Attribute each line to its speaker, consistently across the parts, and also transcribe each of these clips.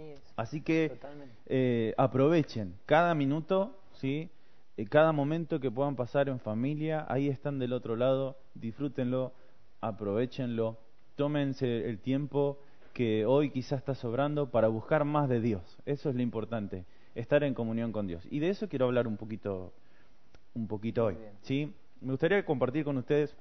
Speaker 1: Así es.
Speaker 2: Así que eh, aprovechen cada minuto, ¿sí? Eh, cada momento que puedan pasar en familia, ahí están del otro lado, disfrútenlo, aprovechenlo, tómense el tiempo que hoy quizás está sobrando para buscar más de Dios. Eso es lo importante, estar en comunión con Dios. Y de eso quiero hablar un poquito, un poquito hoy. ¿sí? Me gustaría compartir con ustedes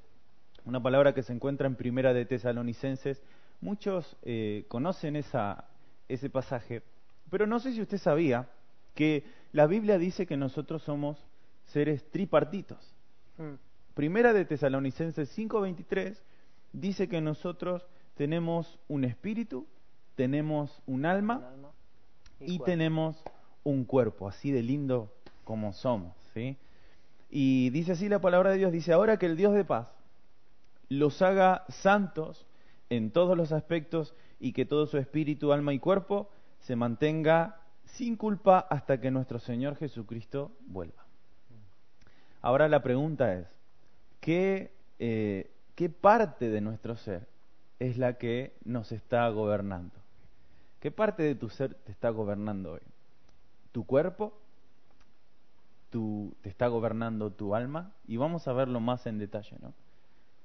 Speaker 2: una palabra que se encuentra en Primera de Tesalonicenses. Muchos eh, conocen esa, ese pasaje, pero no sé si usted sabía que la Biblia dice que nosotros somos seres tripartitos.
Speaker 1: Mm.
Speaker 2: Primera de Tesalonicenses 5:23 dice que nosotros tenemos un espíritu, tenemos un alma
Speaker 1: Un alma
Speaker 2: y
Speaker 1: cuerpo.
Speaker 2: tenemos un cuerpo, así de lindo como somos, ¿sí? Y dice así la palabra de Dios, dice, ahora que el Dios de paz los haga santos en todos los aspectos y que todo su espíritu, alma y cuerpo se mantenga sin culpa hasta que nuestro Señor Jesucristo vuelva. Ahora la pregunta es, ¿qué, eh, ¿qué parte de nuestro ser es la que nos está gobernando? ¿Qué parte de tu ser te está gobernando hoy? ¿Tu cuerpo? ¿Tu, ¿Te está gobernando tu alma? Y vamos a verlo más en detalle, ¿no?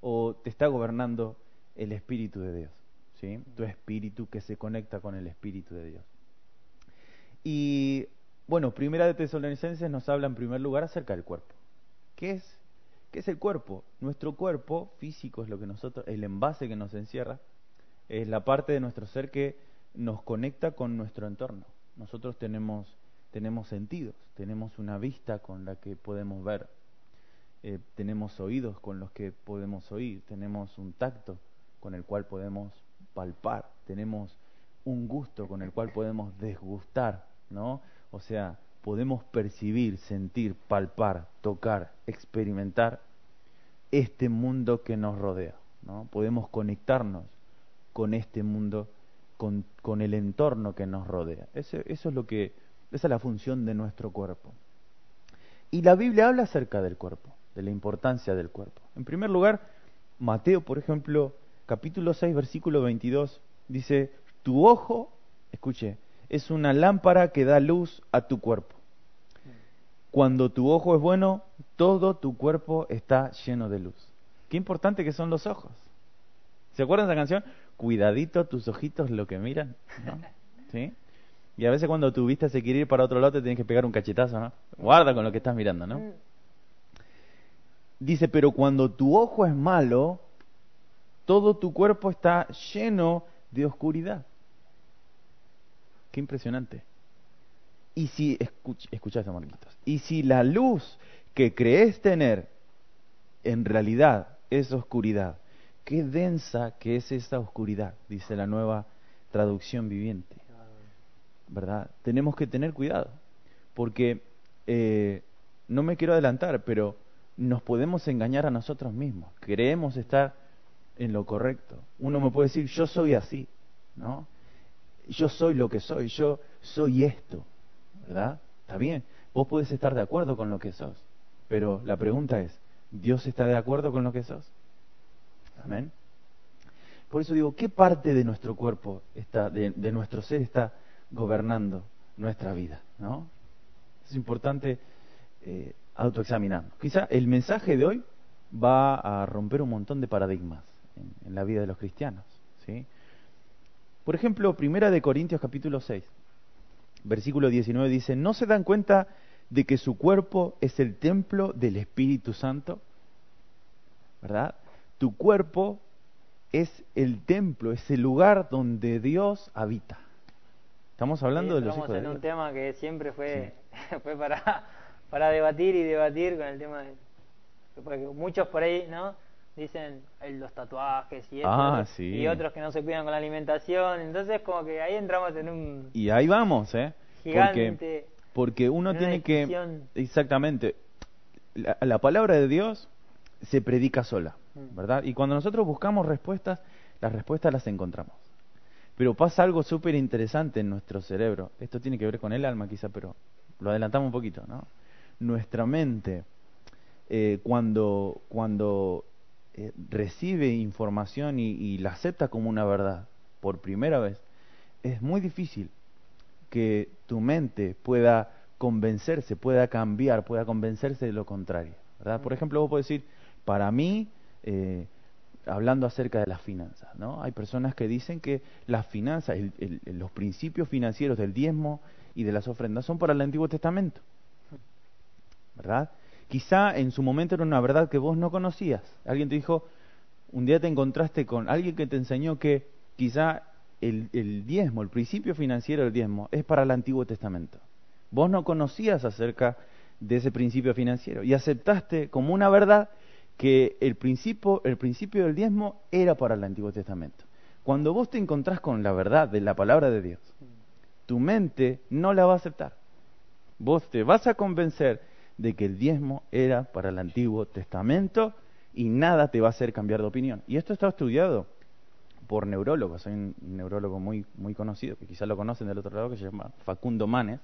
Speaker 2: ¿O te está gobernando el Espíritu de Dios? ¿Sí? Tu espíritu que se conecta con el Espíritu de Dios. Y bueno, Primera de Tesalonicenses nos habla en primer lugar acerca del cuerpo. ¿Qué es? ¿Qué es el cuerpo? Nuestro cuerpo físico es lo que nosotros, el envase que nos encierra, es la parte de nuestro ser que nos conecta con nuestro entorno. Nosotros tenemos, tenemos sentidos, tenemos una vista con la que podemos ver, eh, tenemos oídos con los que podemos oír, tenemos un tacto con el cual podemos palpar, tenemos un gusto con el cual podemos desgustar, ¿no? O sea, podemos percibir, sentir, palpar, tocar, experimentar este mundo que nos rodea, ¿no? Podemos conectarnos con este mundo, con, el entorno que nos rodea. Ese- eso es lo que, esa es la función de nuestro cuerpo. Y la Biblia habla acerca del cuerpo, de la importancia del cuerpo. En primer lugar, Mateo, por ejemplo, capítulo 6, versículo 22, dice, tu ojo, escuche, es una lámpara que da luz a tu cuerpo. Cuando tu ojo es bueno, todo tu cuerpo está lleno de luz. Qué importante que son los ojos. ¿Se acuerdan de esa canción? Cuidadito tus ojitos lo que miran, ¿no? ¿Sí? Y a veces cuando tu vista se quiere ir para otro lado te tienes que pegar un cachetazo, ¿no? Guarda con lo que estás mirando, ¿no?
Speaker 1: Mm.
Speaker 2: Dice, pero cuando tu ojo es malo, todo tu cuerpo está lleno de oscuridad. Qué impresionante. Y si, escucha esto, Marquitos, y si la luz que crees tener en realidad es oscuridad, qué densa que es esa oscuridad, dice la nueva traducción viviente. ¿verdad? Tenemos que tener cuidado, porque eh, no me quiero adelantar, pero nos podemos engañar a nosotros mismos. Creemos estar en lo correcto. Uno me puede decir, yo soy así, ¿no? Yo soy lo que soy, yo soy esto, ¿verdad? Está bien, vos podés estar de acuerdo con lo que sos, pero la pregunta es, ¿Dios está de acuerdo con lo que sos? Amén. Por eso digo, ¿qué parte de nuestro cuerpo está, de, nuestro ser está gobernando nuestra vida? ¿no? Es importante eh, autoexaminarnos. Quizá el mensaje de hoy va a romper un montón de paradigmas en, la vida de los cristianos. ¿sí? Por ejemplo, Primera de Corintios capítulo 6, versículo 19 dice, ¿no se dan cuenta de que su cuerpo es el templo del Espíritu Santo? ¿Verdad? Tu cuerpo es el templo, es el lugar donde Dios habita. Estamos hablando
Speaker 1: Sí,
Speaker 2: de los hijos de
Speaker 1: en
Speaker 2: Dios.
Speaker 1: un tema que siempre fue, fue para, para debatir y debatir con el tema de... Porque muchos por ahí, ¿no? Dicen el- los tatuajes y, esto,
Speaker 2: Ah, sí.
Speaker 1: y otros que no se cuidan con la alimentación. Entonces como que ahí entramos en un
Speaker 2: Y ahí vamos, ¿eh?
Speaker 1: Gigante...
Speaker 2: porque uno tiene que... Exactamente. La, la palabra de Dios se predica sola,
Speaker 1: Mm.
Speaker 2: ¿verdad? Y cuando nosotros buscamos respuestas, las respuestas las encontramos. Pero pasa algo súper interesante en nuestro cerebro. Esto tiene que ver con el alma quizá, pero lo adelantamos un poquito, ¿no? Nuestra mente, eh, cuando, cuando eh, recibe información y, y la acepta como una verdad por primera vez, es muy difícil que tu mente pueda convencerse, pueda cambiar, pueda convencerse de lo contrario. ¿verdad? Por ejemplo, vos podés decir, para mí, eh, hablando acerca de las finanzas, ¿no? Hay personas que dicen que las finanzas, los principios financieros del diezmo y de las ofrendas son para el Antiguo Testamento, ¿verdad? Quizá en su momento era una verdad que vos no conocías. Alguien te dijo, un día te encontraste con alguien que te enseñó que quizá el, diezmo, el principio financiero del diezmo, es para el Antiguo Testamento. Vos no conocías acerca de ese principio financiero y aceptaste como una verdad que el principio, el principio del diezmo era para el Antiguo Testamento. Cuando vos te encontrás con la verdad de la palabra de Dios, tu mente no la va a aceptar. Vos te vas a convencer de que el diezmo era para el Antiguo Testamento y nada te va a hacer cambiar de opinión. Y esto está estudiado por neurólogos. Hay un neurólogo muy, muy conocido, que quizás lo conocen del otro lado, que se llama Facundo Manes,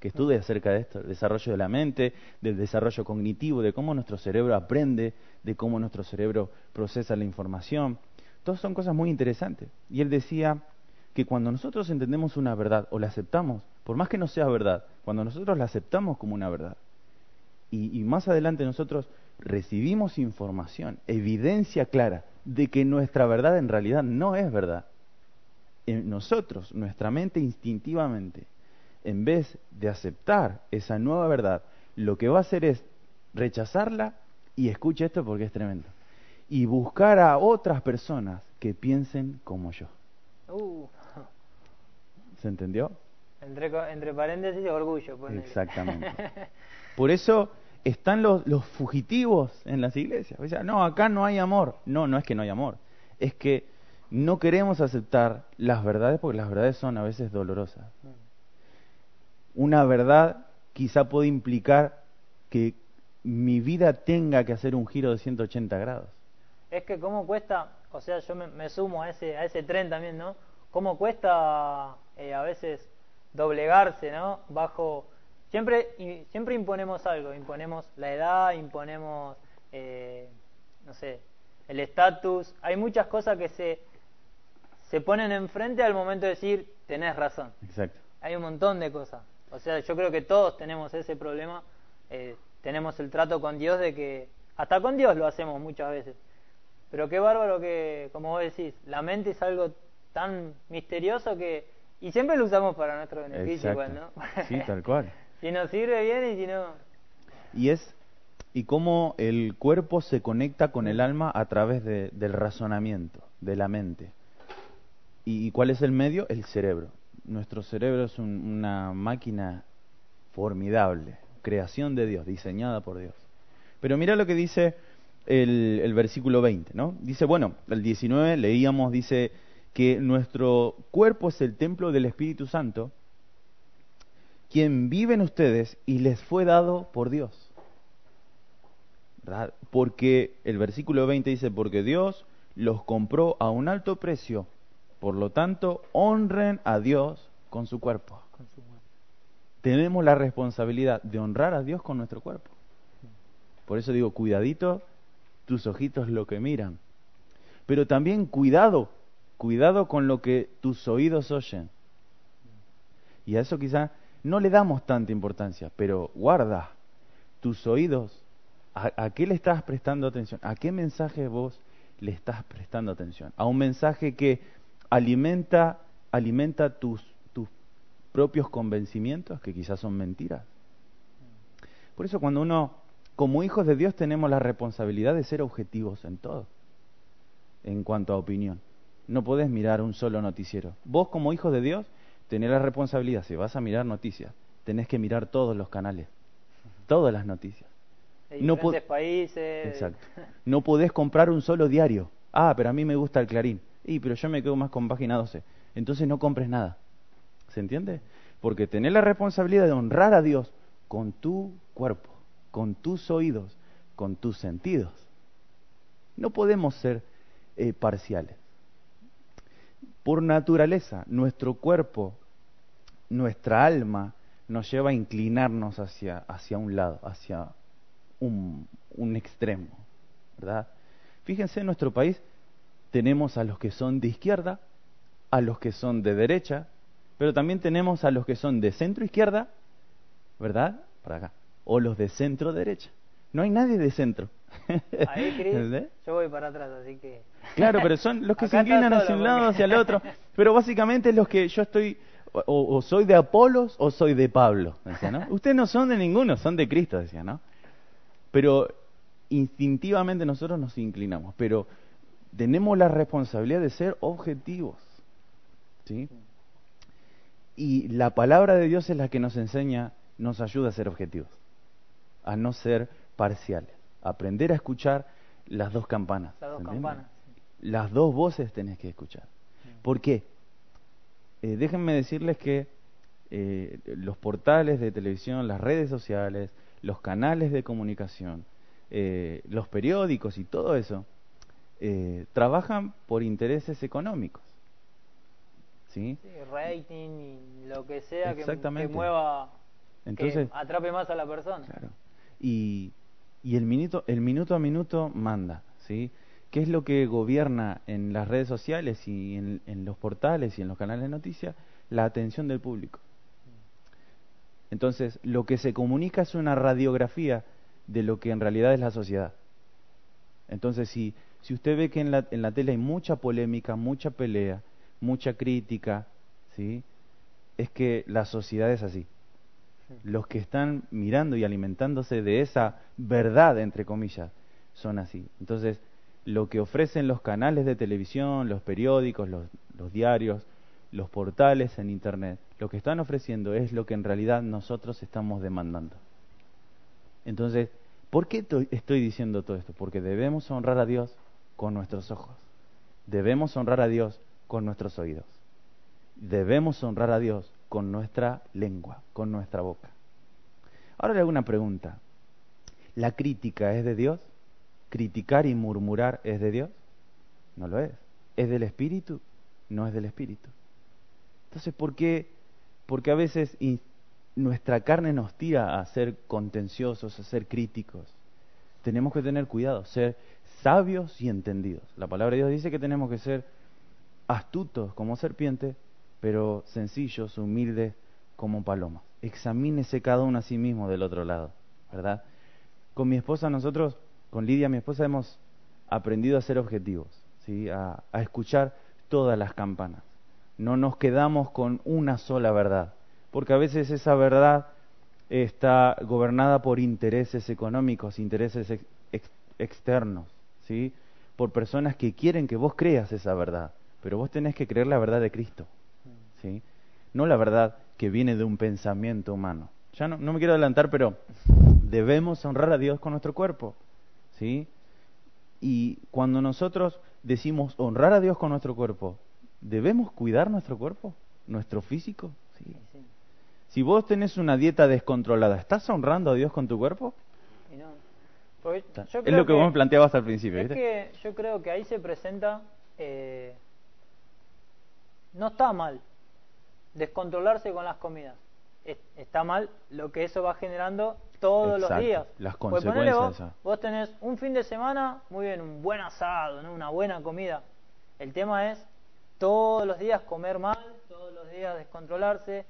Speaker 2: que estudia acerca de esto, del desarrollo de la mente, del desarrollo cognitivo, de cómo nuestro cerebro aprende, de cómo nuestro cerebro procesa la información. Todas son cosas muy interesantes. Y él decía que cuando nosotros entendemos una verdad o la aceptamos, por más que no sea verdad, cuando nosotros la aceptamos como una verdad, y, más adelante nosotros recibimos información, evidencia clara de que nuestra verdad en realidad no es verdad, en nosotros, nuestra mente instintivamente, en vez de aceptar esa nueva verdad, lo que va a hacer es rechazarla y escuche esto porque es tremendo. Y buscar a otras personas que piensen como yo.
Speaker 1: Uh.
Speaker 2: ¿Se entendió?
Speaker 1: Entre, entre paréntesis, orgullo.
Speaker 2: Exactamente. Por eso están los, los fugitivos en las iglesias. No, acá no hay amor. No, no es que no hay amor. Es que no queremos aceptar las verdades porque las verdades son a veces dolorosas. Una verdad quizá puede implicar que mi vida tenga que hacer un giro de 180 grados.
Speaker 1: Es que cómo cuesta, o sea, yo me, sumo a ese, a ese tren también, ¿no? Cómo cuesta eh, a veces doblegarse, ¿no? Bajo Siempre, siempre imponemos algo, imponemos la edad, imponemos, eh, no sé, el estatus. Hay muchas cosas que se, se ponen enfrente al momento de decir, tenés razón.
Speaker 2: Exacto.
Speaker 1: Hay un montón de cosas. O sea, yo creo que todos tenemos ese problema. Eh, tenemos el trato con Dios de que, hasta con Dios lo hacemos muchas veces. Pero qué bárbaro que, como vos decís, la mente es algo tan misterioso que... Y siempre lo usamos para nuestro beneficio, igual, ¿no?
Speaker 2: sí, tal cual.
Speaker 1: Si nos sirve bien y si no.
Speaker 2: Y es y cómo el cuerpo se conecta con el alma a través del razonamiento, de la mente. ¿Y, cuál es el medio? El cerebro. Nuestro cerebro es una máquina formidable, creación de Dios, diseñada por Dios. Pero mira lo que dice el, el versículo 20, ¿no? Dice, bueno, el 19 leíamos, dice que nuestro cuerpo es el templo del Espíritu Santo quien vive en ustedes y les fue dado por Dios. Porque el versículo 20 dice, porque Dios los compró a un alto precio, por lo tanto, honren a Dios con su cuerpo. Tenemos la responsabilidad de honrar a Dios con nuestro cuerpo. Por eso digo, cuidadito tus ojitos lo que miran. Pero también cuidado, cuidado con lo que tus oídos oyen. Y a eso quizá no le damos tanta importancia, pero guarda tus oídos. ¿A, qué le estás prestando atención? ¿A qué mensaje vos le estás prestando atención? ¿A un mensaje que alimenta, alimenta tus, tus propios convencimientos, que quizás son mentiras? Por eso cuando uno, como hijos de Dios, tenemos la responsabilidad de ser objetivos en todo, en cuanto a opinión. No podés mirar un solo noticiero. Vos como hijos de Dios tenés la responsabilidad, si vas a mirar noticias, tenés que mirar todos los canales, todas las noticias.
Speaker 1: no países.
Speaker 2: Exacto. No podés comprar un solo diario. Ah, pero a mí me gusta el Clarín. Y, pero yo me quedo más con página 12. Entonces no compres nada. ¿Se entiende? Porque tenés la responsabilidad de honrar a Dios con tu cuerpo, con tus oídos, con tus sentidos. No podemos ser eh, parciales. Por naturaleza, nuestro cuerpo nuestra alma nos lleva a inclinarnos hacia, hacia un lado, hacia un, un extremo, ¿verdad? Fíjense, en nuestro país tenemos a los que son de izquierda, a los que son de derecha, Pero también tenemos a los que son de centro izquierda, ¿verdad? Para acá. O los de centro derecha. No hay nadie de centro.
Speaker 1: Ahí,
Speaker 2: ¿Entendés?
Speaker 1: yo voy para atrás, así que...
Speaker 2: Claro, pero son los que se inclinan hacia un lado, hacia el otro. Pero básicamente es los que yo estoy, o, o soy de Apolos o soy de Pablo, decía, ¿no? Ustedes no son de ninguno, son de Cristo, decía, ¿no? Pero instintivamente nosotros nos inclinamos, pero tenemos la responsabilidad de ser objetivos, ¿sí? Y la palabra de Dios es la que nos enseña, nos ayuda a ser objetivos, a no ser parciales, a aprender a escuchar las dos campanas.
Speaker 1: Las dos campanas.
Speaker 2: Las dos voces tenés que escuchar. ¿Por qué? Eh, déjenme decirles que eh, los portales de televisión, las redes sociales, los canales de comunicación, eh, los periódicos y todo eso, trabajan por intereses económicos. ¿Sí?
Speaker 1: Sí, rating y lo que sea que, mueva,
Speaker 2: Entonces,
Speaker 1: que atrape más a la persona.
Speaker 2: Claro. Y, y el, minuto, el minuto a minuto manda, ¿sí? ¿Qué es lo que gobierna en las redes sociales y en, en los portales y en los canales de noticias? La atención del público. Entonces, lo que se comunica es una radiografía de lo que en realidad es la sociedad. Entonces, si, si usted ve que en la, en la tele hay mucha polémica, mucha pelea, mucha crítica, ¿sí? Es que la sociedad es así los que están mirando y alimentándose de esa verdad, entre comillas, son así. Entonces, lo que ofrecen los canales de televisión, los periódicos, los, diarios, los portales en Internet, lo que están ofreciendo es lo que en realidad nosotros estamos demandando. Entonces, ¿por qué to- estoy diciendo todo esto? Porque debemos honrar a Dios con nuestros ojos, debemos honrar a Dios con nuestros oídos, debemos honrar a Dios con nuestra lengua, con nuestra boca. Ahora le hago una pregunta. ¿La crítica es de Dios? ¿Criticar y murmurar es de Dios? No lo es. ¿Es del Espíritu? No es del Espíritu. Entonces, ¿por qué? Porque a veces nuestra carne nos tira a ser contenciosos, a ser críticos. Tenemos que tener cuidado, ser sabios y entendidos. La palabra de Dios dice que tenemos que ser astutos como serpiente, pero sencillos, humildes como palomas. Examínese cada uno a sí mismo del otro lado, ¿verdad? Con mi esposa nosotros, con Lidia, mi esposa, hemos aprendido a ser objetivos, ¿sí? a, escuchar todas las campanas. No nos quedamos con una sola verdad, porque a veces esa verdad está gobernada por intereses económicos, intereses ex- ex- externos, ¿sí? por personas que quieren que vos creas esa verdad, pero vos tenés que creer la verdad de Cristo, ¿sí? no la verdad que viene de un pensamiento humano. Ya no me quiero adelantar, pero debemos honrar a Dios con nuestro cuerpo, ¿sí? Y cuando nosotros decimos honrar a Dios con nuestro cuerpo, ¿debemos cuidar nuestro cuerpo? ¿Nuestro físico? Sí. Si vos tenés una dieta descontrolada, ¿estás honrando a Dios con tu cuerpo?
Speaker 1: no. Yo
Speaker 2: es lo que, vos me planteabas al principio,
Speaker 1: Es
Speaker 2: ¿viste?
Speaker 1: que yo creo que ahí se presenta. eh, no está mal descontrolarse con las comidas. Es- está mal lo que eso va generando todos los días.
Speaker 2: las consecuencias
Speaker 1: vos, tenés un fin de semana, muy bien, un buen asado, ¿no? una buena comida. El tema es todos los días comer mal, todos los días descontrolarse.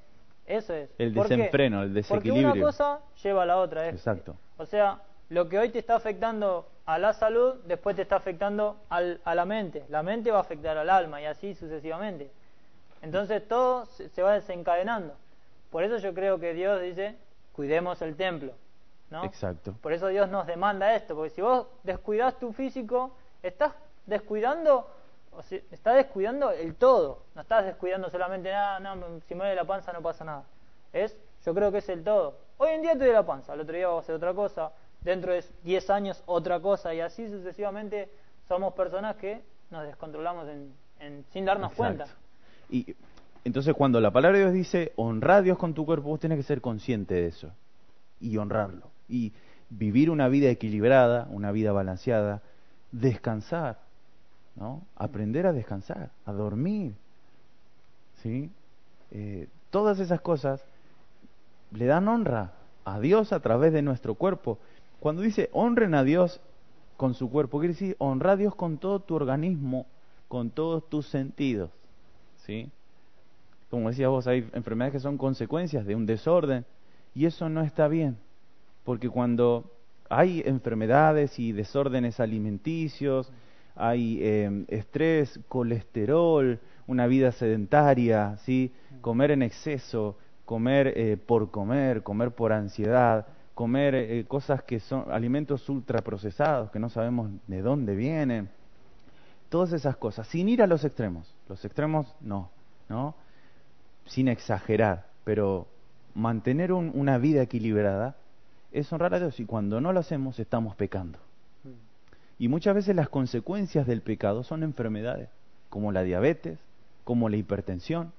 Speaker 1: Eso es.
Speaker 2: El desenfreno, el
Speaker 1: Porque una
Speaker 2: desequilibrio.
Speaker 1: cosa lleva a la otra. es-
Speaker 2: Exacto.
Speaker 1: o sea, lo que hoy te está afectando a la salud, después te está afectando al- a la mente. La mente va a afectar al alma y así sucesivamente. Entonces todo se va desencadenando. Por eso yo creo que Dios dice, cuidemos el templo. ¿no?
Speaker 2: Exacto.
Speaker 1: Por eso Dios nos demanda esto, porque si vos descuidas tu físico, estás descuidando, o sea, estás descuidando el todo. No estás descuidando solamente nada, no, si me duele la panza no pasa nada. Es, yo creo que es el todo. Hoy en día te duele la panza, el otro día vas a hacer otra cosa, dentro de 10 años otra cosa, y así sucesivamente somos personas que nos descontrolamos en, en- sin darnos
Speaker 2: Exacto.
Speaker 1: cuenta.
Speaker 2: Y entonces cuando la palabra de Dios dice honrar a Dios con tu cuerpo, vos tenés que ser consciente de eso y honrarlo y vivir una vida equilibrada, una vida balanceada, descansar, ¿no? Aprender a descansar, a dormir, ¿sí? Eh, todas esas cosas le dan honra a Dios a través de nuestro cuerpo. Cuando dice honren a Dios con su cuerpo, quiere decir honra a Dios con todo tu organismo, con todos tus sentidos. ¿sí? Como decías vos, hay enfermedades que son consecuencias de un desorden y eso no está bien, porque cuando hay enfermedades y desórdenes alimenticios, hay eh, estrés, colesterol, una vida sedentaria, ¿sí? comer en exceso, comer eh, por comer, comer por ansiedad, comer eh, cosas que son alimentos ultraprocesados, que no sabemos de dónde vienen, todas esas cosas, sin ir a los extremos. Los extremos no, ¿no? Sin exagerar, pero mantener una vida equilibrada es honrar a Dios y cuando no lo hacemos estamos pecando. Y muchas veces las consecuencias del pecado son enfermedades, como la diabetes, como la hipertensión,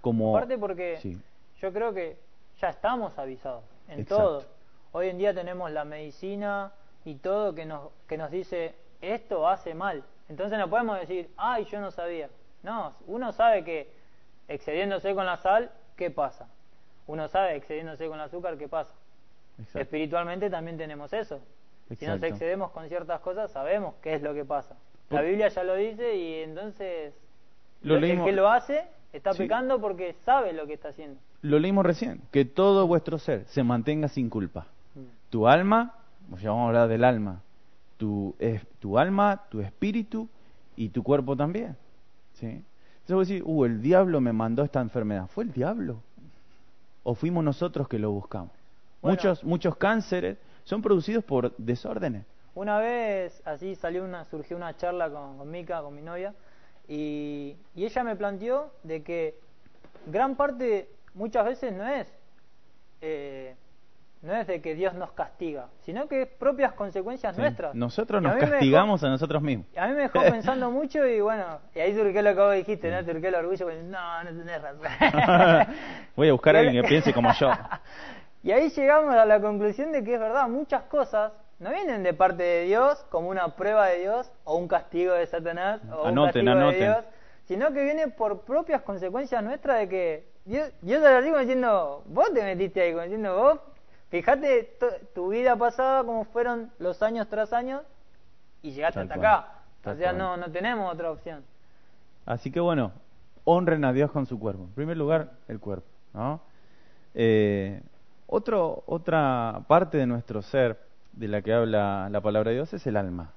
Speaker 2: como...
Speaker 1: Aparte porque yo creo que ya estamos avisados en todo. Hoy en día tenemos la medicina y todo que nos, que nos dice esto hace mal. Entonces no podemos decir, ay, yo no sabía. No, uno sabe que excediéndose con la sal, ¿qué pasa? Uno sabe excediéndose con el azúcar, ¿qué pasa? Espiritualmente también tenemos eso. Si nos excedemos con ciertas cosas, sabemos qué es lo que pasa. La Biblia ya lo dice y entonces lo el que lo hace está pecando porque sabe lo que está haciendo.
Speaker 2: Lo leímos recién, que todo vuestro ser se mantenga sin culpa. Mm. Tu alma, ya vamos a hablar del alma, tu, tu alma, tu espíritu y tu cuerpo también. ¿sí? Entonces vos decís, uh, el diablo me mandó esta enfermedad. ¿Fue el diablo? ¿O fuimos nosotros que lo buscamos? muchos, muchos cánceres son producidos por desórdenes.
Speaker 1: Una vez así salió una, surgió una charla con, con Mika, con mi novia, y, y, ella me planteó de que gran parte, muchas veces no es, eh, no es de que Dios nos castiga, sino que es propias consecuencias nuestras.
Speaker 2: Nosotros nos castigamos a nosotros mismos.
Speaker 1: A mí me dejó pensando mucho y bueno, y ahí surgió lo que vos dijiste, ¿no? Surgió el orgullo, pues, no, no tenés razón.
Speaker 2: Voy a buscar a alguien que piense como yo.
Speaker 1: Y ahí llegamos a la conclusión de que es verdad, muchas cosas no vienen de parte de Dios como una prueba de Dios o un castigo de Satanás o un castigo de Dios, sino que viene por propias consecuencias nuestras de que Dios, Dios te lo digo diciendo, vos te metiste ahí, diciendo vos, fíjate tu vida pasada como fueron los años tras años y llegaste hasta acá. o sea, no, no tenemos otra opción.
Speaker 2: Así que bueno, honren a Dios con su cuerpo. En primer lugar, el cuerpo, ¿no? Eh, otro, otra parte de nuestro ser de la que habla la palabra de Dios es el alma.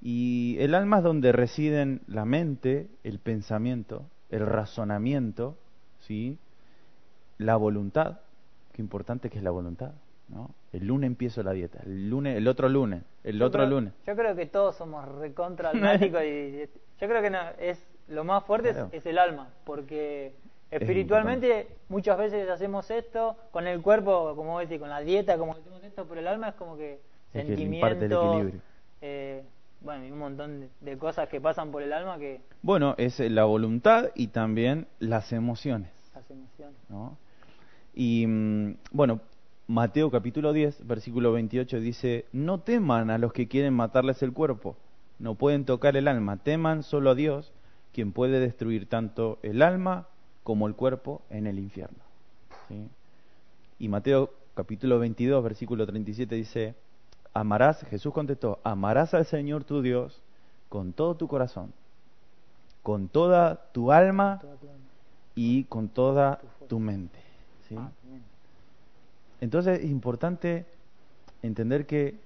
Speaker 2: Y el alma es donde residen la mente, el pensamiento, el razonamiento, ¿sí? la voluntad. Qué importante que es la voluntad. ¿no? El lunes empiezo la dieta, el lunes, el otro lunes, el otro lunes.
Speaker 1: Yo creo que todos somos recontra almáticos y yo creo que no, es lo más fuerte es, el alma, porque Espiritualmente muchas veces hacemos esto, con el cuerpo, como decís, con la dieta, como hacemos esto, pero el alma es como que sentimientos, eh, bueno, y un montón de, cosas que pasan por el alma que...
Speaker 2: Bueno, es la voluntad y también las emociones.
Speaker 1: Las emociones.
Speaker 2: ¿no? Y mm, bueno, Mateo capítulo 10, versículo 28 dice, no teman a los que quieren matarles el cuerpo, no pueden tocar el alma, teman solo a Dios, quien puede destruir tanto el alma como el cuerpo en el infierno. Y Mateo capítulo 22, versículo 37 dice, amarás, Jesús contestó, amarás al Señor tu Dios con todo tu corazón, con toda tu alma y con toda tu mente. Ah, Entonces es importante entender que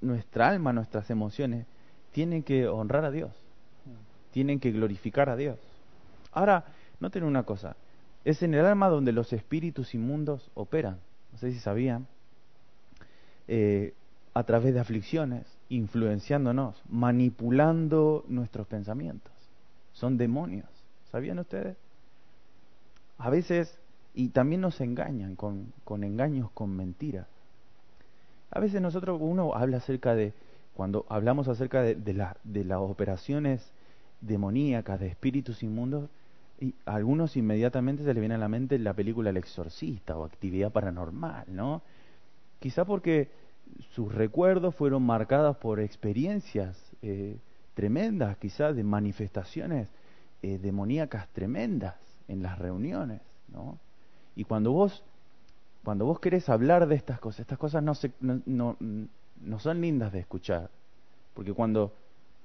Speaker 2: nuestra alma, nuestras emociones, tienen que honrar a Dios, mm. tienen que glorificar a Dios. Ahora, Noten una cosa, es en el alma donde los espíritus inmundos operan. No sé si sabían. Eh, a través de aflicciones, influenciándonos, manipulando nuestros pensamientos. Son demonios. ¿Sabían ustedes? A veces, y también nos engañan con, con engaños, con mentiras. A veces nosotros, uno habla acerca de, cuando hablamos acerca de, de, la, de las operaciones demoníacas, de espíritus inmundos, y a algunos inmediatamente se les viene a la mente la película El Exorcista o Actividad Paranormal, ¿no? Quizá porque sus recuerdos fueron marcados por experiencias eh, tremendas, quizás de manifestaciones eh, demoníacas tremendas en las reuniones, ¿no? Y cuando vos, cuando vos querés hablar de estas cosas, estas cosas no, se, no, no, no son lindas de escuchar, porque cuando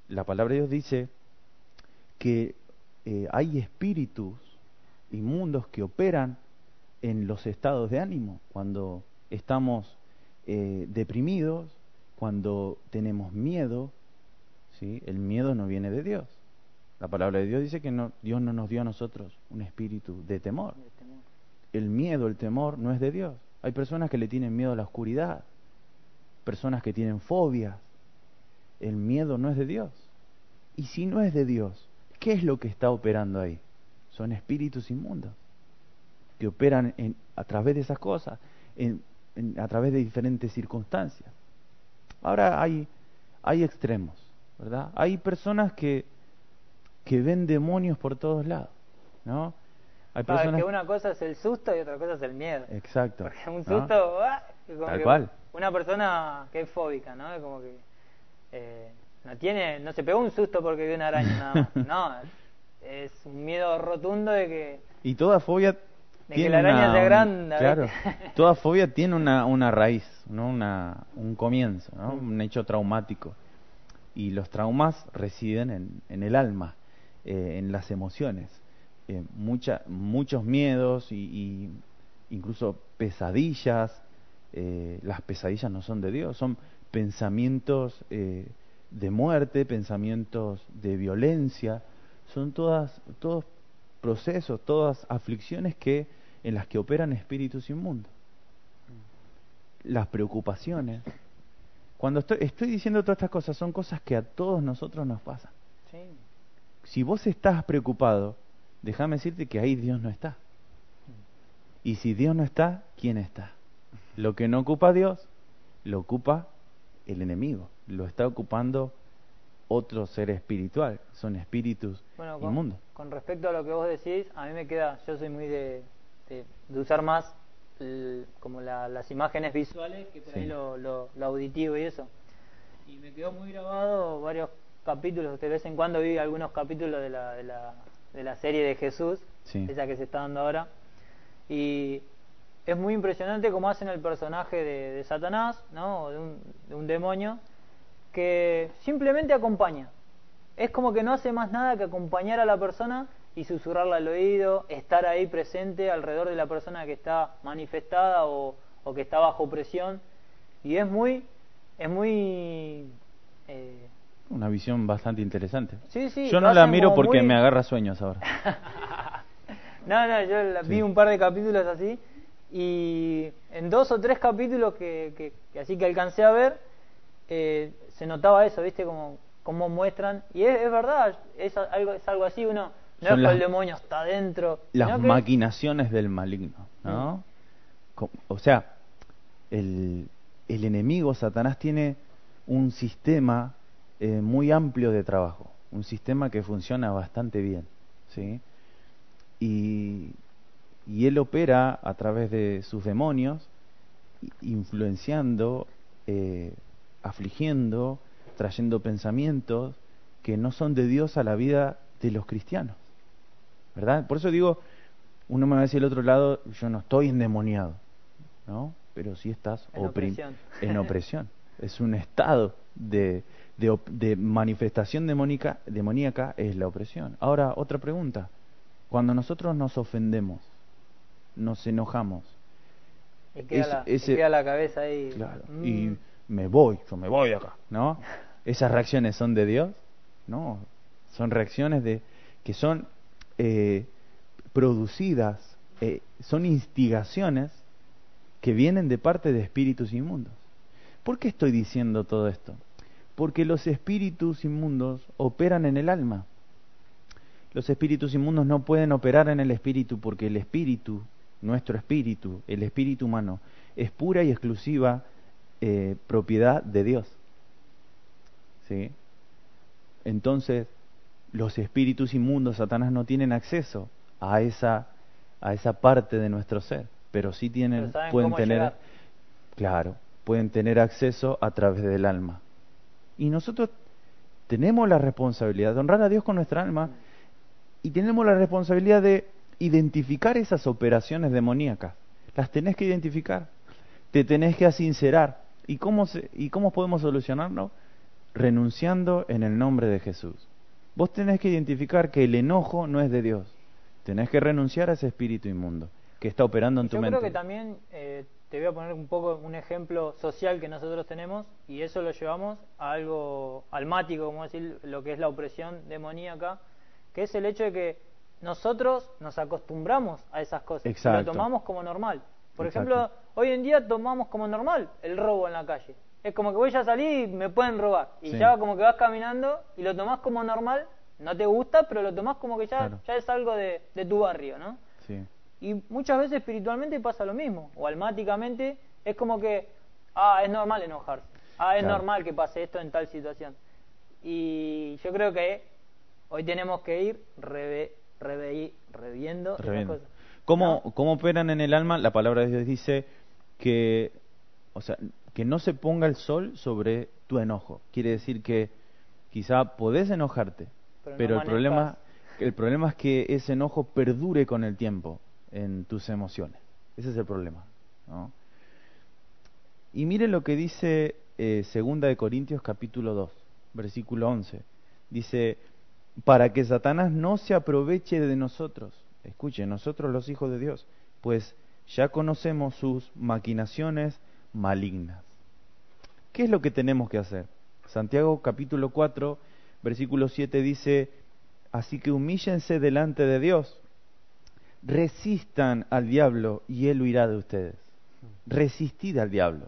Speaker 2: la palabra de Dios dice que eh, hay espíritus inmundos que operan en los estados de ánimo, cuando estamos eh, deprimidos, cuando tenemos miedo, ¿sí? el miedo no viene de Dios. La palabra de Dios dice que no, Dios no nos dio a nosotros un espíritu de temor. El miedo, el temor no es de Dios. Hay personas que le tienen miedo a la oscuridad, personas que tienen fobias. El miedo no es de Dios. Y si no es de Dios, ¿qué es lo que está operando ahí? Son espíritus inmundos que operan en, a través de esas cosas, en, a través de diferentes circunstancias. Ahora hay, hay extremos, ¿verdad? Hay personas que, que ven demonios por todos lados, ¿no?
Speaker 1: Hay personas... que una cosa es el susto y otra cosa es el miedo.
Speaker 2: Exacto.
Speaker 1: un susto, ¡ah!
Speaker 2: Tal cual.
Speaker 1: Una persona que es fóbica, ¿no? Como que eh, no tiene, no se pegó un susto porque vio una araña nada más. No, es un miedo rotundo de que...
Speaker 2: Y toda fobia
Speaker 1: de que la araña una, grande.
Speaker 2: Claro, toda fobia tiene una, una raíz, ¿no? una, un comienzo, ¿no? Mm. un hecho traumático. Y los traumas residen en, en el alma, eh, en las emociones. Eh, mucha, muchos miedos y, y incluso pesadillas. Eh, las pesadillas no son de Dios, son pensamientos eh, de muerte, pensamientos de violencia. Son todas, todos procesos, todas aflicciones que en las que operan espíritus inmundos. Las preocupaciones. Cuando estoy, estoy diciendo todas estas cosas, son cosas que a todos nosotros nos pasan. Si vos estás preocupado, déjame decirte que ahí Dios no está. Y si Dios no está, ¿quién está? Lo que no ocupa Dios, lo ocupa el enemigo. Lo está ocupando otro ser espiritual, son espíritus inmundos.
Speaker 1: Con respecto a lo que vos decís, a mí me queda, yo soy muy de, de, usar más como las imágenes visuales que por ahí lo, lo, auditivo y eso. Y me quedó muy grabado varios capítulos, de vez en cuando vi algunos capítulos de la, de la, de la serie de Jesús, esa que se está dando ahora. Y es muy impresionante cómo hacen el personaje de, de Satanás, ¿no? de un, de un demonio, que simplemente acompaña. Es como que no hace más nada que acompañar a la persona y susurrarle al oído, estar ahí presente alrededor de la persona que está manifestada o, que está bajo presión. Y es muy, es muy...
Speaker 2: Eh... Una visión bastante interesante.
Speaker 1: Sí, sí,
Speaker 2: yo no la miro porque me agarra sueños ahora.
Speaker 1: no, no, yo vi un par de capítulos así y en dos o tres capítulos que, que así que alcancé a ver, eh, se notaba eso, ¿viste? Como, como muestran. Y es, verdad, es algo, es algo así, uno. No es que el demonio está dentro.
Speaker 2: Las maquinaciones del maligno, ¿no? Mm. O sea, el, el enemigo, Satanás, tiene un sistema eh, muy amplio de trabajo, un sistema que funciona bastante bien, ¿sí? Y, y él opera a través de sus demonios, influenciando eh, afligiendo, trayendo pensamientos que no son de Dios a la vida de los cristianos. ¿Verdad? Por eso digo, uno me va a decir al otro lado, yo no estoy endemoniado, ¿no? Pero sí estás
Speaker 1: en opresión.
Speaker 2: En opresión. Es un estado de, de, manifestación demoníaca, demoníaca, es la opresión. Ahora, otra pregunta. Cuando nosotros nos ofendemos, nos enojamos,
Speaker 1: y queda, la, la cabeza ahí.
Speaker 2: Claro. Y mm me voy, yo me voy de acá, ¿no? ¿Esas reacciones son de Dios? No, son reacciones de que son eh, producidas, eh, son instigaciones que vienen de parte de espíritus inmundos. ¿Por qué estoy diciendo todo esto? Porque los espíritus inmundos operan en el alma. Los espíritus inmundos no pueden operar en el espíritu porque el espíritu, nuestro espíritu, el espíritu humano, es pura y exclusiva eh, propiedad de Dios. ¿Sí? Entonces, los espíritus inmundos, Satanás, no tienen acceso a esa, a esa parte de nuestro ser, pero sí tienen, pueden tener, claro, pueden tener acceso a través del alma. Y nosotros tenemos la responsabilidad de honrar a Dios con nuestra alma y tenemos la responsabilidad de identificar esas operaciones demoníacas. Las tenés que identificar, te tenés que asincerar, ¿Y cómo, ¿Y cómo podemos solucionarlo? Renunciando en el nombre de Jesús. vos tenés que identificar que el enojo no es de Dios. Tenés que renunciar a ese espíritu inmundo que está operando en tu
Speaker 1: Yo
Speaker 2: mente.
Speaker 1: creo que también eh, te voy a poner un poco un ejemplo social que nosotros tenemos y eso lo llevamos a algo almático, como decir, lo que es la opresión demoníaca, que es el hecho de que nosotros nos acostumbramos a esas cosas
Speaker 2: Exacto.
Speaker 1: lo tomamos como normal. Por
Speaker 2: Exacto.
Speaker 1: ejemplo, hoy en día tomamos como normal el robo en la calle. Es como que voy a salir y me pueden robar. Y
Speaker 2: Sí.
Speaker 1: ya como que vas caminando y lo tomás como normal, no te gusta, pero lo tomás como que ya,
Speaker 2: Claro.
Speaker 1: ya es algo de, de tu barrio, ¿no?
Speaker 2: Sí.
Speaker 1: Y muchas veces espiritualmente pasa lo mismo, o almáticamente es como que, ah, es normal enojarse, ah, es
Speaker 2: Claro.
Speaker 1: normal que pase esto en tal situación. Y yo creo que hoy tenemos que ir reve, reve- reviendo esas cosas.
Speaker 2: ¿Cómo,
Speaker 1: ¿no?
Speaker 2: ¿Cómo operan en el alma? La palabra de Dios dice que, o sea, que no se ponga el sol sobre tu enojo. Quiere decir que quizá podés enojarte,
Speaker 1: Pero
Speaker 2: pero,
Speaker 1: no
Speaker 2: el problema, el problema es que ese enojo perdure con el tiempo en tus emociones. Ese es el problema. Y mire lo que dice eh, Segunda de Corintios capítulo 2, versículo 11. Dice, para que Satanás no se aproveche de nosotros. Escuche, nosotros los hijos de Dios, pues ya conocemos sus maquinaciones malignas. ¿Qué es lo que tenemos que hacer? Santiago capítulo 4, versículo 7 dice, así que humíllense delante de Dios, resistan al diablo y él huirá de ustedes. Resistid al diablo.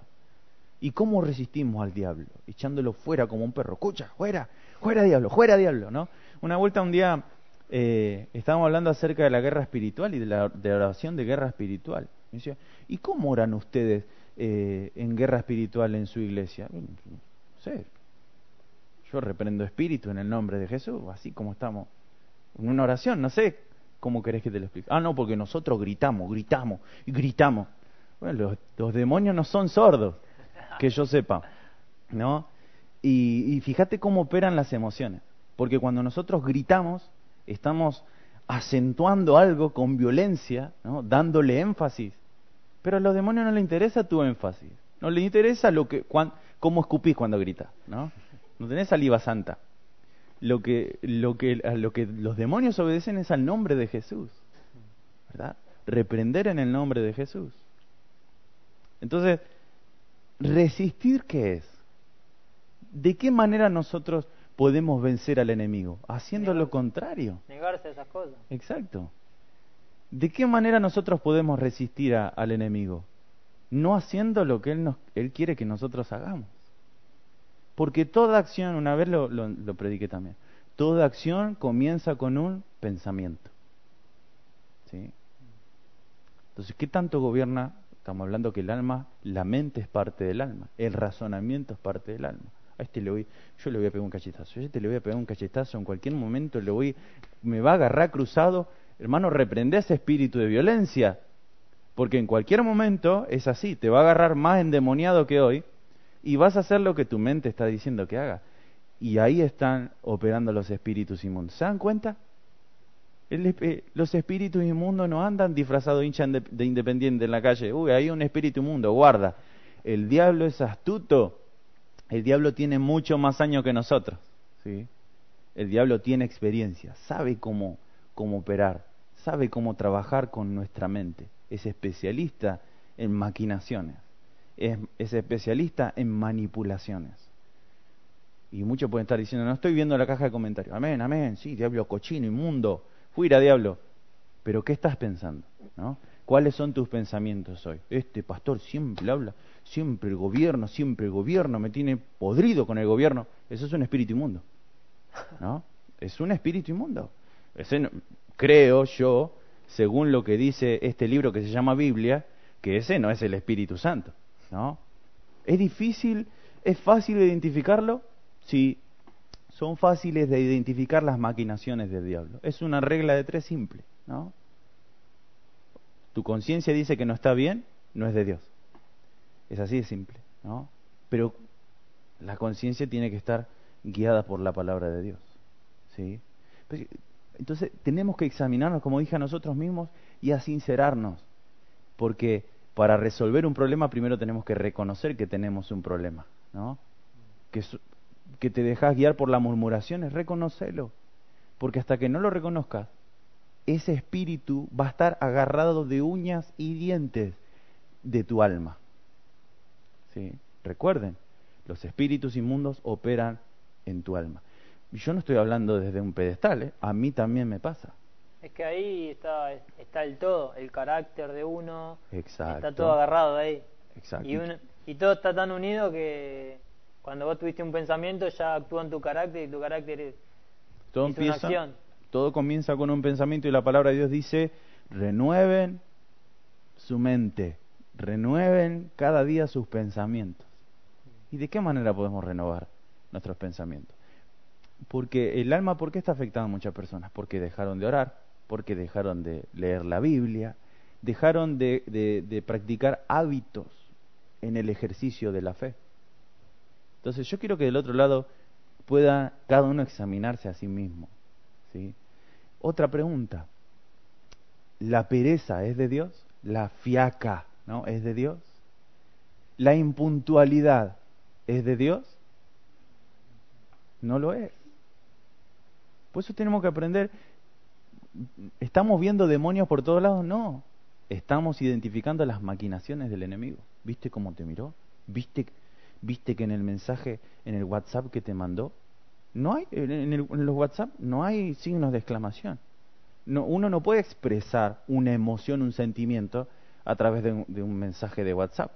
Speaker 2: ¿Y cómo resistimos al diablo? Echándolo fuera como un perro. Escucha, fuera, fuera diablo, fuera diablo, ¿no? Una vuelta un día eh, estábamos hablando acerca de la guerra espiritual y de la, oración de guerra espiritual. Me decía, ¿y cómo oran ustedes eh, en guerra espiritual en su iglesia? No sé, yo reprendo espíritu en el nombre de Jesús, así como estamos. En una oración, no sé cómo querés que te lo explique. Ah, no, porque nosotros gritamos, gritamos y gritamos. Bueno, los, demonios no son sordos, que yo sepa, ¿no? Y, fíjate cómo operan las emociones, porque cuando nosotros gritamos, estamos acentuando algo con violencia, dándole énfasis. Pero a los demonios no les interesa tu énfasis, no les interesa lo que, cuan- cómo escupís cuando gritas, ¿no? No tenés saliva santa. Lo que, lo que, a lo que los demonios obedecen es al nombre de Jesús, ¿verdad? Reprender en el nombre de Jesús. Entonces, resistir qué es? ¿De qué manera nosotros podemos vencer al enemigo? Haciendo lo contrario.
Speaker 1: Negarse a esas cosas.
Speaker 2: Exacto. ¿De qué manera nosotros podemos resistir a- al enemigo? No haciendo lo que él, nos, él quiere que nosotros hagamos. Porque toda acción, una vez lo, lo, prediqué también, toda acción comienza con un pensamiento. ¿Sí? Entonces, ¿qué tanto gobierna? Estamos hablando que el alma, la mente es parte del alma, el razonamiento es parte del alma. A este le voy, yo le voy a pegar un cachetazo, a este le voy a pegar un cachetazo, en cualquier momento le voy, me va a agarrar cruzado. Hermano, reprende ese espíritu de violencia, porque en cualquier momento es así, te va a agarrar más endemoniado que hoy y vas a hacer lo que tu mente está diciendo que haga. Y ahí están operando los espíritus inmundos. ¿Se dan cuenta? El esp- los espíritus inmundos no andan disfrazados de hincha de, de independiente en la calle. Uy, hay un espíritu inmundo, guarda. El diablo es astuto. El diablo tiene mucho más años que nosotros. ¿sí? El diablo tiene experiencia, sabe cómo, cómo operar, sabe cómo trabajar con nuestra mente. Es especialista en maquinaciones, es, es especialista en manipulaciones. Y muchos pueden estar diciendo, no estoy viendo la caja de comentarios. Amén, amén, sí, diablo cochino, inmundo, fuera diablo. Pero ¿qué estás pensando? ¿no? ¿Cuáles son tus pensamientos hoy? Este pastor siempre habla, siempre el gobierno, siempre el gobierno, me tiene podrido con el gobierno. Eso es un espíritu inmundo. ¿No? Es un espíritu inmundo. Ese no- creo yo, según lo que dice este libro que se llama Biblia, que ese no es el Espíritu Santo. ¿No? ¿Es difícil, es fácil identificarlo? Sí, son fáciles de identificar las maquinaciones del diablo. Es una regla de tres simple, ¿no? Tu conciencia dice que no está bien, no es de Dios. Es así de simple, ¿no? Pero la conciencia tiene que estar guiada por la palabra de Dios, ¿sí? Pues, Entonces tenemos que examinarnos, como dije a nosotros mismos, y a sincerarnos, porque para resolver un problema primero tenemos que reconocer que tenemos un problema, ¿no? Que, te dejas guiar por las murmuraciones, reconocelo, Porque hasta que no lo reconozcas, ese espíritu va a estar agarrado de uñas y dientes de tu alma. ¿Sí? Recuerden, los espíritus inmundos operan en tu alma. Yo no estoy hablando desde un pedestal, ¿eh? a mí también me pasa.
Speaker 1: Es que ahí está, está el todo, el carácter de uno.
Speaker 2: Exacto.
Speaker 1: Está todo agarrado ahí.
Speaker 2: Exacto.
Speaker 1: Y, y todo está tan unido que cuando vos tuviste un pensamiento ya actúa en tu carácter y tu carácter es,
Speaker 2: todo
Speaker 1: una acción.
Speaker 2: Todo comienza con un pensamiento y la palabra de Dios dice, renueven su mente, renueven cada día sus pensamientos. ¿Y de qué manera podemos renovar nuestros pensamientos? Porque el alma, ¿por qué está afectada a muchas personas? Porque dejaron de orar, porque dejaron de leer la Biblia, dejaron de, practicar hábitos en el ejercicio de la fe. Entonces yo quiero que del otro lado pueda cada uno examinarse a sí mismo. ¿sí? Otra pregunta. ¿La pereza es de Dios? ¿La fiaca ¿no? es de Dios? ¿La impuntualidad es de Dios? No lo es. Por eso tenemos que aprender. ¿Estamos viendo demonios por todos lados? No. Estamos identificando las maquinaciones del enemigo. ¿Viste cómo te miró? ¿Viste, ¿Viste que en el mensaje, en el WhatsApp que te mandó, no hay, en, los WhatsApp no hay signos de exclamación. No, uno no puede expresar una emoción, un sentimiento a través de un, de un mensaje de WhatsApp.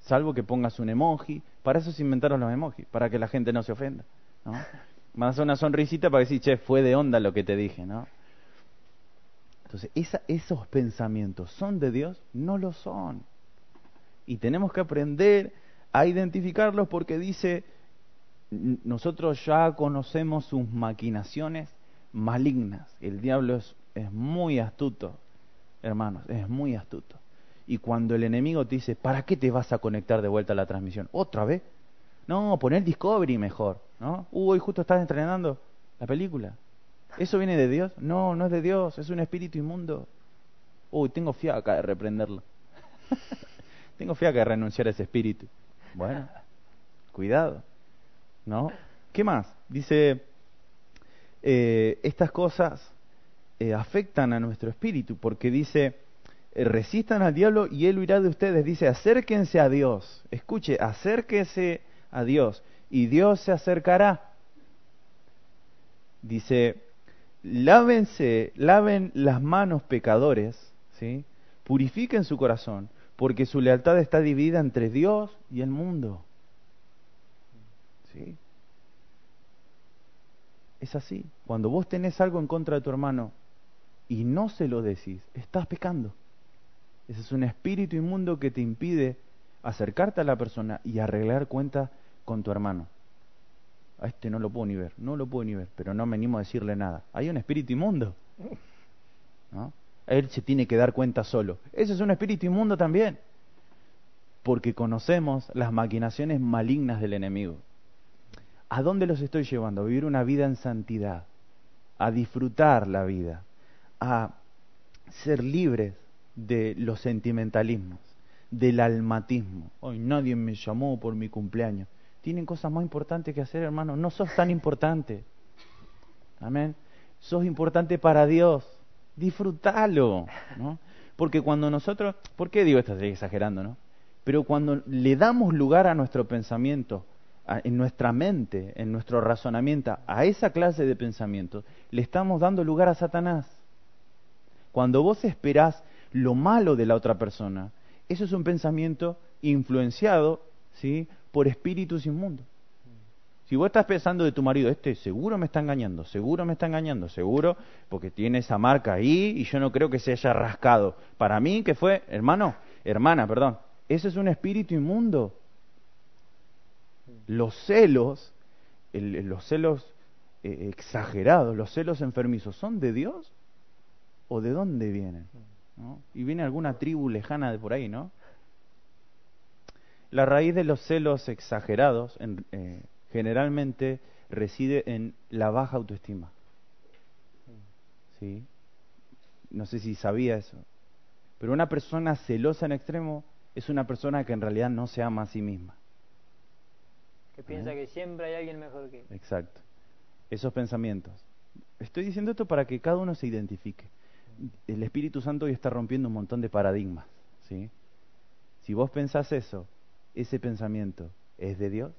Speaker 2: Salvo que pongas un emoji. Para eso se inventaron los emojis, para que la gente no se ofenda. ¿no? Mandas una sonrisita para decir, che, fue de onda lo que te dije, ¿no? Entonces, esos pensamientos, ¿son de Dios? No lo son. Y tenemos que aprender a identificarlos porque dice, nosotros ya conocemos sus maquinaciones malignas. El diablo es, es muy astuto, hermanos, es muy astuto. Y cuando el enemigo te dice, ¿para qué te vas a conectar de vuelta a la transmisión? ¿Otra vez? No, poner Discovery mejor, ¿no? Uy, justo estás entrenando la película. ¿Eso viene de Dios? No, no es de Dios, es un espíritu inmundo. Uy, tengo fiaca de reprenderlo. tengo fiaca de renunciar a ese espíritu. Bueno, cuidado, ¿no? ¿Qué más? Dice, eh, estas cosas eh, afectan a nuestro espíritu, porque dice, eh, resistan al diablo y él huirá de ustedes. Dice, acérquense a Dios. Escuche, acérquense a Dios y Dios se acercará. Dice, lávense, laven las manos pecadores, ¿sí? purifiquen su corazón, porque su lealtad está dividida entre Dios y el mundo. ¿Sí? Es así. Cuando vos tenés algo en contra de tu hermano y no se lo decís, estás pecando. Ese es un espíritu inmundo que te impide acercarte a la persona y arreglar cuentas con tu hermano. A este no lo puedo ni ver, no lo puedo ni ver, pero no me animo a decirle nada. Hay un espíritu inmundo. ¿no? Él se tiene que dar cuenta solo. Ese es un espíritu inmundo también. Porque conocemos las maquinaciones malignas del enemigo. ¿A dónde los estoy llevando? A vivir una vida en santidad, a disfrutar la vida, a ser libres de los sentimentalismos, del almatismo. Hoy nadie me llamó por mi cumpleaños. Tienen cosas más importantes que hacer, hermano. No sos tan importante. Amén. Sos importante para Dios. Disfrútalo, ¿no? Porque cuando nosotros, ¿por qué digo esto? Estoy exagerando, ¿no? Pero cuando le damos lugar a nuestro pensamiento, en nuestra mente, en nuestro razonamiento, a esa clase de pensamientos, le estamos dando lugar a Satanás. Cuando vos esperás lo malo de la otra persona, eso es un pensamiento influenciado, ¿sí? Por espíritus inmundos. Si vos estás pensando de tu marido, este seguro me está engañando, seguro me está engañando, seguro, porque tiene esa marca ahí y yo no creo que se haya rascado. Para mí, que fue, hermano, hermana, perdón, ese es un espíritu inmundo. Los celos, los celos eh, exagerados, los celos enfermizos, ¿son de Dios o de dónde vienen? Y viene alguna tribu lejana de por ahí, ¿no? La raíz de los celos exagerados, en, eh, generalmente reside en la baja autoestima. ¿Sí? No sé si sabía eso. Pero una persona celosa en extremo es una persona que en realidad no se ama a sí misma.
Speaker 1: Que piensa ¿Eh? que siempre hay alguien mejor que
Speaker 2: Exacto. Esos pensamientos Estoy diciendo esto para que cada uno se identifique. El Espíritu Santo hoy está rompiendo un montón de paradigmas, ¿sí? Si vos pensás eso, ese pensamiento es de Dios,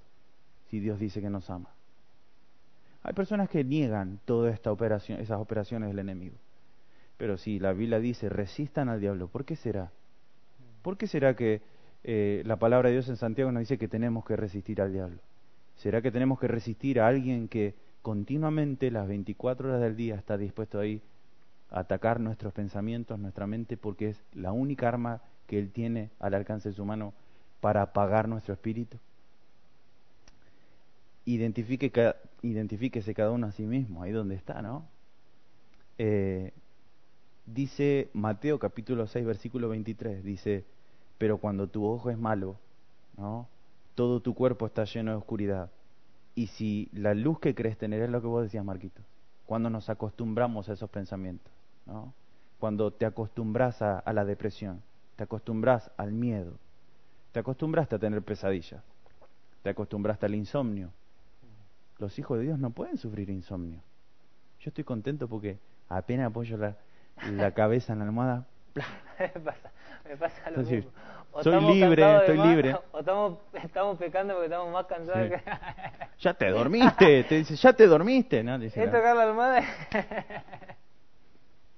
Speaker 2: si Dios dice que nos ama. Hay personas que niegan todas esta operación, esas operaciones del enemigo. Pero si la Biblia dice resistan al diablo, ¿por qué será? ¿Por qué será que eh, la palabra de Dios en Santiago nos dice que tenemos que resistir al diablo? ¿Será que tenemos que resistir a alguien que continuamente las 24 horas del día está dispuesto ahí a atacar nuestros pensamientos, nuestra mente, porque es la única arma que él tiene al alcance de su mano para apagar nuestro espíritu? Identifique, identifíquese cada uno a sí mismo, ahí donde está, ¿no? Eh, dice Mateo capítulo 6, versículo 23, dice, pero cuando tu ojo es malo, ¿no? Todo tu cuerpo está lleno de oscuridad. Y si la luz que crees tener es lo que vos decías, Marquito, cuando nos acostumbramos a esos pensamientos, ¿no? Cuando te acostumbras a, a la depresión, te acostumbras al miedo, te acostumbraste a tener pesadillas, te acostumbraste al insomnio. Los hijos de Dios no pueden sufrir insomnio. Yo estoy contento porque apenas apoyo la, la cabeza en la almohada.
Speaker 1: me pasa, me pasa lo
Speaker 2: Entonces,
Speaker 1: mismo. O
Speaker 2: soy libre, estoy
Speaker 1: más,
Speaker 2: libre.
Speaker 1: O estamos, estamos pecando porque estamos más cansados
Speaker 2: Sí.
Speaker 1: que...
Speaker 2: Ya te dormiste, te dice, ya te dormiste, ¿no? Dice,
Speaker 1: es tocar la almohada.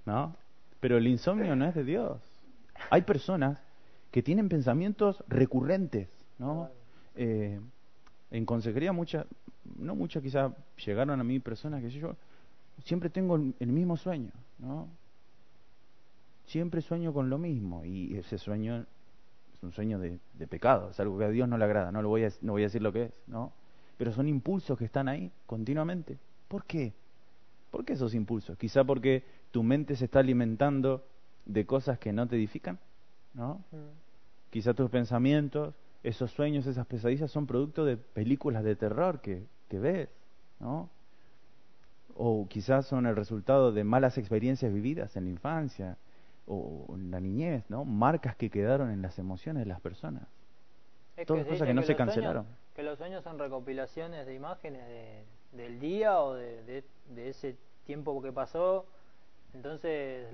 Speaker 2: ¿no? Pero el insomnio no es de Dios. Hay personas que tienen pensamientos recurrentes, ¿no? Eh, en consejería muchas, no muchas quizás llegaron a mí personas que yo siempre tengo el, mismo sueño, ¿no? Siempre sueño con lo mismo y ese sueño es un sueño de, de pecado, es algo que a Dios no le agrada, no, lo voy a, no voy a decir lo que es, ¿no? Pero son impulsos que están ahí continuamente. ¿Por qué? ¿Por qué esos impulsos? Quizá porque tu mente se está alimentando de cosas que no te edifican, ¿no? Quizá tus pensamientos, esos sueños, esas pesadillas son producto de películas de terror que, que ves, ¿no? O quizás son el resultado de malas experiencias vividas en la infancia o en la niñez, ¿no? Marcas que quedaron en las emociones de las personas.
Speaker 1: Es
Speaker 2: Todas
Speaker 1: se
Speaker 2: cosas que no se
Speaker 1: sueños-
Speaker 2: cancelaron.
Speaker 1: que los sueños son recopilaciones de imágenes de- del día o de, de, de ese tiempo que pasó. Entonces